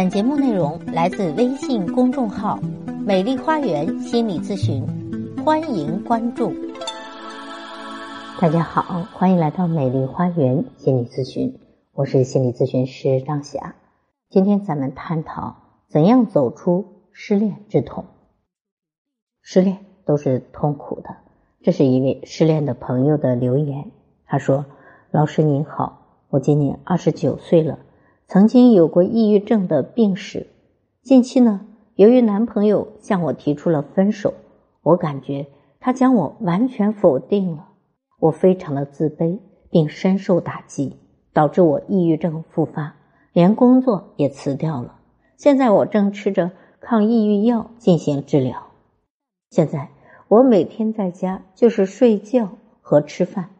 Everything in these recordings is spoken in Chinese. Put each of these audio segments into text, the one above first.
本节目内容来自微信公众号“美丽花园心理咨询”，欢迎关注。大家好，欢迎来到美丽花园心理咨询，我是心理咨询师张霞。今天咱们探讨怎样走出失恋之痛。失恋都是痛苦的，这是一位失恋的朋友的留言。他说：“老师您好，我今年二十九岁了。”曾经有过抑郁症的病史，近期呢，由于男朋友向我提出了分手，我感觉他将我完全否定了，我非常的自卑，并深受打击，导致我抑郁症复发，连工作也辞掉了。现在我正吃着抗抑郁药进行治疗。现在我每天在家就是睡觉和吃饭，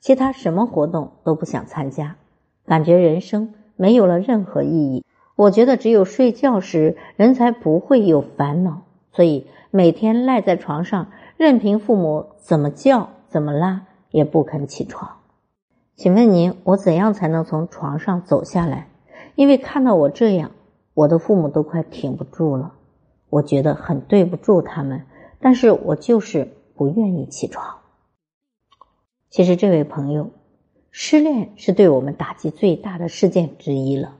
其他什么活动都不想参加，感觉人生。没有了任何意义。我觉得只有睡觉时，人才不会有烦恼。所以每天赖在床上，任凭父母怎么叫、怎么拉，也不肯起床。请问您，我怎样才能从床上走下来？因为看到我这样，我的父母都快挺不住了。我觉得很对不住他们，但是我就是不愿意起床。其实这位朋友。失恋是对我们打击最大的事件之一了，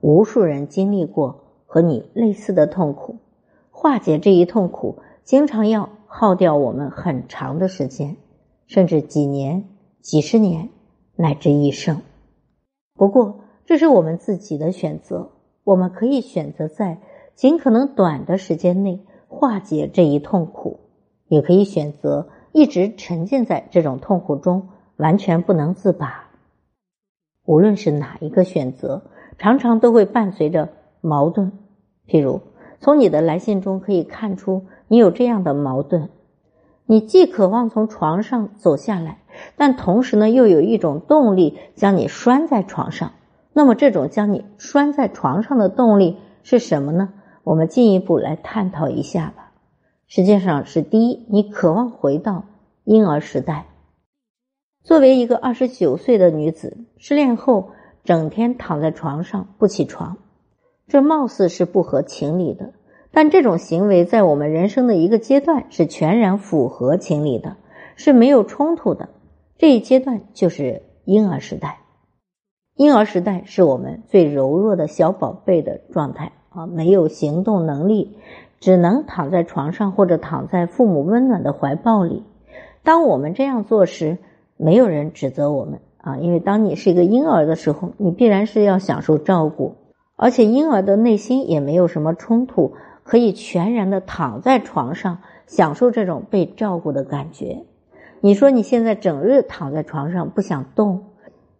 无数人经历过和你类似的痛苦，化解这一痛苦，经常要耗掉我们很长的时间，甚至几年、几十年乃至一生。不过，这是我们自己的选择，我们可以选择在尽可能短的时间内化解这一痛苦，也可以选择一直沉浸在这种痛苦中。完全不能自拔。无论是哪一个选择，常常都会伴随着矛盾。譬如，从你的来信中可以看出，你有这样的矛盾：你既渴望从床上走下来，但同时呢，又有一种动力将你拴在床上。那么，这种将你拴在床上的动力是什么呢？我们进一步来探讨一下吧。实际上是第一，你渴望回到婴儿时代。作为一个二十九岁的女子，失恋后整天躺在床上不起床，这貌似是不合情理的。但这种行为在我们人生的一个阶段是全然符合情理的，是没有冲突的。这一阶段就是婴儿时代。婴儿时代是我们最柔弱的小宝贝的状态啊，没有行动能力，只能躺在床上或者躺在父母温暖的怀抱里。当我们这样做时，没有人指责我们啊，因为当你是一个婴儿的时候，你必然是要享受照顾，而且婴儿的内心也没有什么冲突，可以全然的躺在床上享受这种被照顾的感觉。你说你现在整日躺在床上不想动，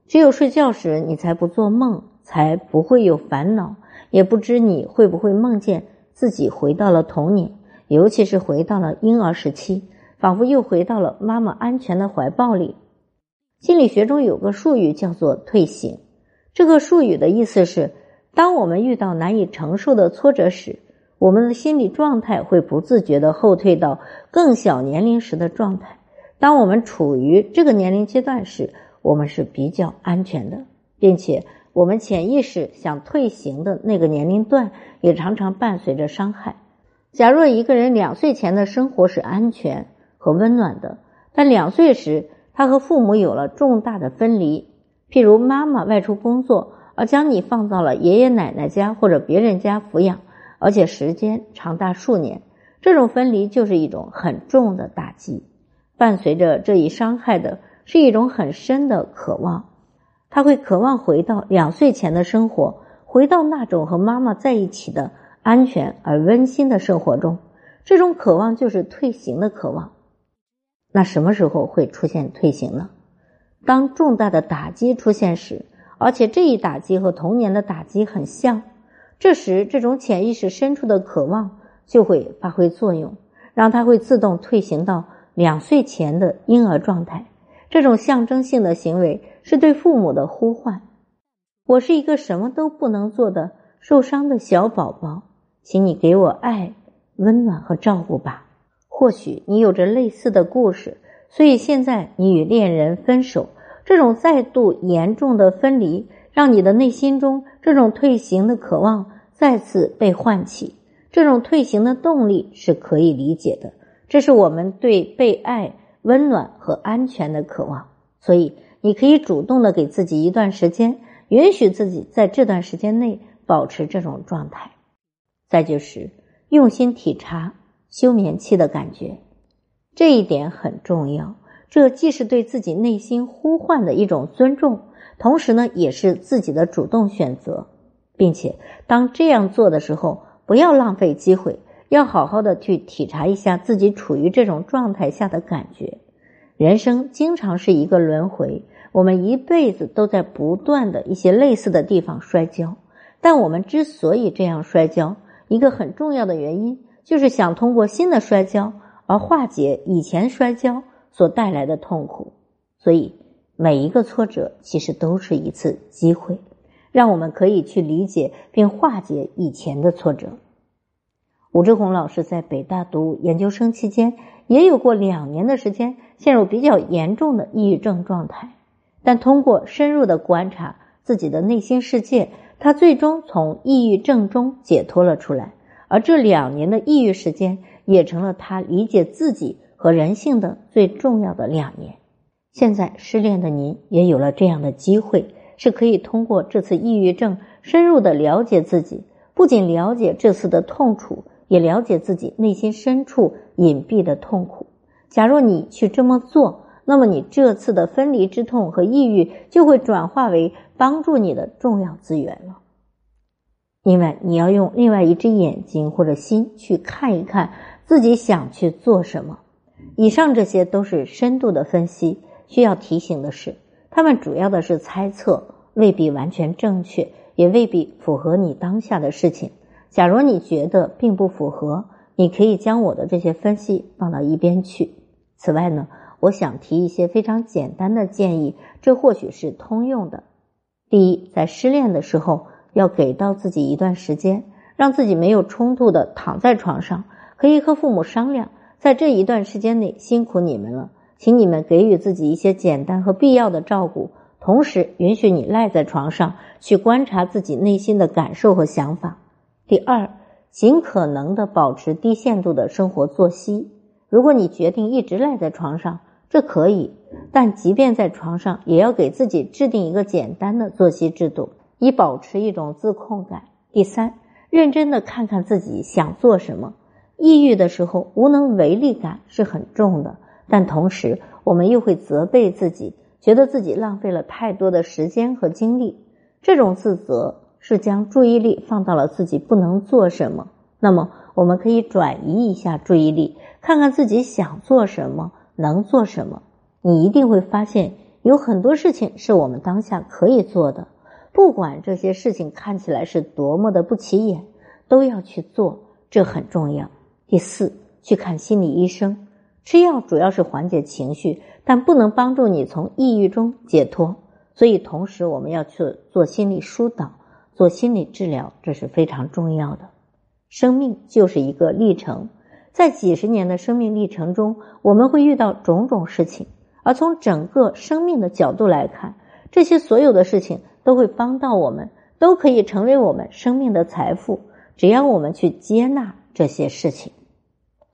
只有睡觉时你才不做梦，才不会有烦恼，也不知你会不会梦见自己回到了童年，尤其是回到了婴儿时期，仿佛又回到了妈妈安全的怀抱里。心理学中有个术语叫做“退行”，这个术语的意思是，当我们遇到难以承受的挫折时，我们的心理状态会不自觉的后退到更小年龄时的状态。当我们处于这个年龄阶段时，我们是比较安全的，并且我们潜意识想退行的那个年龄段也常常伴随着伤害。假若一个人两岁前的生活是安全和温暖的，但两岁时，他和父母有了重大的分离，譬如妈妈外出工作，而将你放到了爷爷奶奶家或者别人家抚养，而且时间长达数年。这种分离就是一种很重的打击，伴随着这一伤害的是一种很深的渴望。他会渴望回到两岁前的生活，回到那种和妈妈在一起的安全而温馨的生活中。这种渴望就是退行的渴望。那什么时候会出现退行呢？当重大的打击出现时，而且这一打击和童年的打击很像，这时这种潜意识深处的渴望就会发挥作用，让他会自动退行到两岁前的婴儿状态。这种象征性的行为是对父母的呼唤：“我是一个什么都不能做的受伤的小宝宝，请你给我爱、温暖和照顾吧。”或许你有着类似的故事，所以现在你与恋人分手，这种再度严重的分离，让你的内心中这种退行的渴望再次被唤起，这种退行的动力是可以理解的。这是我们对被爱、温暖和安全的渴望。所以，你可以主动的给自己一段时间，允许自己在这段时间内保持这种状态。再就是用心体察休眠期的感觉，这一点很重要。这既是对自己内心呼唤的一种尊重，同时呢，也是自己的主动选择，并且当这样做的时候，不要浪费机会，要好好的去体察一下自己处于这种状态下的感觉。人生经常是一个轮回，我们一辈子都在不断的一些类似的地方摔跤，但我们之所以这样摔跤，一个很重要的原因就是想通过新的摔跤而化解以前摔跤。所带来的痛苦，所以每一个挫折其实都是一次机会，让我们可以去理解并化解以前的挫折。武志红老师在北大读研究生期间，也有过两年的时间陷入比较严重的抑郁症状态，但通过深入的观察自己的内心世界，他最终从抑郁症中解脱了出来。而这两年的抑郁时间，也成了他理解自己。和人性的最重要的两年，现在失恋的您也有了这样的机会，是可以通过这次抑郁症深入的了解自己，不仅了解这次的痛楚，也了解自己内心深处隐蔽的痛苦。假若你去这么做，那么你这次的分离之痛和抑郁就会转化为帮助你的重要资源了。另外，你要用另外一只眼睛或者心去看一看自己想去做什么。以上这些都是深度的分析。需要提醒的是，他们主要的是猜测，未必完全正确，也未必符合你当下的事情。假如你觉得并不符合，你可以将我的这些分析放到一边去。此外呢，我想提一些非常简单的建议，这或许是通用的。第一，在失恋的时候，要给到自己一段时间，让自己没有冲突的躺在床上，可以和父母商量。在这一段时间内，辛苦你们了，请你们给予自己一些简单和必要的照顾，同时允许你赖在床上去观察自己内心的感受和想法。第二，尽可能的保持低限度的生活作息。如果你决定一直赖在床上，这可以，但即便在床上，也要给自己制定一个简单的作息制度，以保持一种自控感。第三，认真的看看自己想做什么。抑郁的时候，无能为力感是很重的，但同时我们又会责备自己，觉得自己浪费了太多的时间和精力。这种自责是将注意力放到了自己不能做什么。那么，我们可以转移一下注意力，看看自己想做什么，能做什么。你一定会发现，有很多事情是我们当下可以做的，不管这些事情看起来是多么的不起眼，都要去做，这很重要。第四，去看心理医生。吃药主要是缓解情绪，但不能帮助你从抑郁中解脱。所以，同时我们要去做心理疏导、做心理治疗，这是非常重要的。生命就是一个历程，在几十年的生命历程中，我们会遇到种种事情，而从整个生命的角度来看，这些所有的事情都会帮到我们，都可以成为我们生命的财富。只要我们去接纳。这些事情，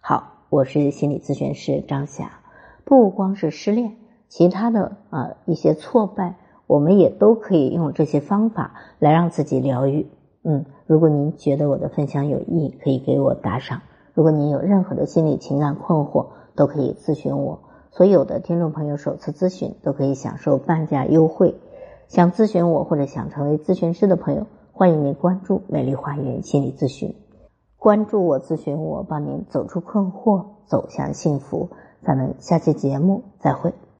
好，我是心理咨询师张霞。不光是失恋，其他的啊一些挫败，我们也都可以用这些方法来让自己疗愈。嗯，如果您觉得我的分享有益，可以给我打赏。如果您有任何的心理情感困惑，都可以咨询我。所有的听众朋友首次咨询都可以享受半价优惠。想咨询我或者想成为咨询师的朋友，欢迎您关注美丽花园心理咨询。关注我，咨询我，帮您走出困惑，走向幸福。咱们下期节目再会。